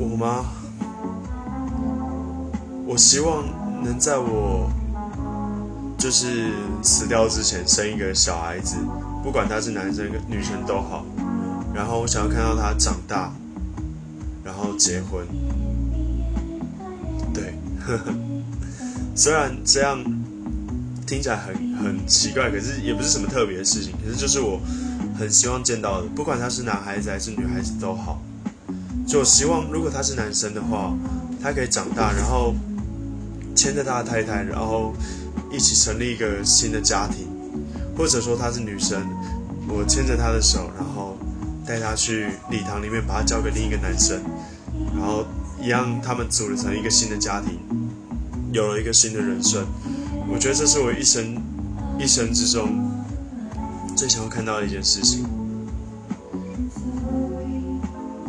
我吗？我希望能在我就是死掉之前生一个小孩子，不管他是男生跟女生都好。然后我想要看到他长大，然后结婚。对，呵呵。虽然这样听起来很很奇怪，可是也不是什么特别的事情。可是就是我很希望见到的，不管他是男孩子还是女孩子都好。就希望如果他是男生的话，他可以长大，然后牵着他的太太，然后一起成立一个新的家庭。或者说他是女生，我牵着他的手，然后带他去礼堂里面，把他交给另一个男生，然后一样他们组成一个新的家庭。有了一个新的人生，我觉得这是我一生一生之中最想要看到的一件事情。